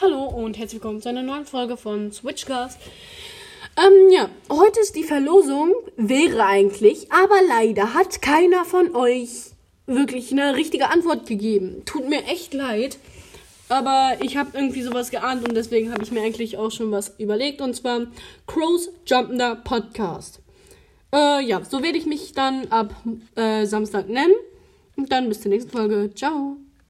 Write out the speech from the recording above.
Hallo und herzlich willkommen zu einer neuen Folge von Switchcast. Ähm, ja, heute ist die Verlosung, wäre eigentlich, aber leider hat keiner von euch wirklich eine richtige Antwort gegeben. Tut mir echt leid, aber ich habe irgendwie sowas geahnt und deswegen habe ich mir eigentlich auch schon was überlegt und zwar Crows Jumpender Podcast. Äh, ja, so werde ich mich dann ab äh, Samstag nennen und dann bis zur nächsten Folge. Ciao.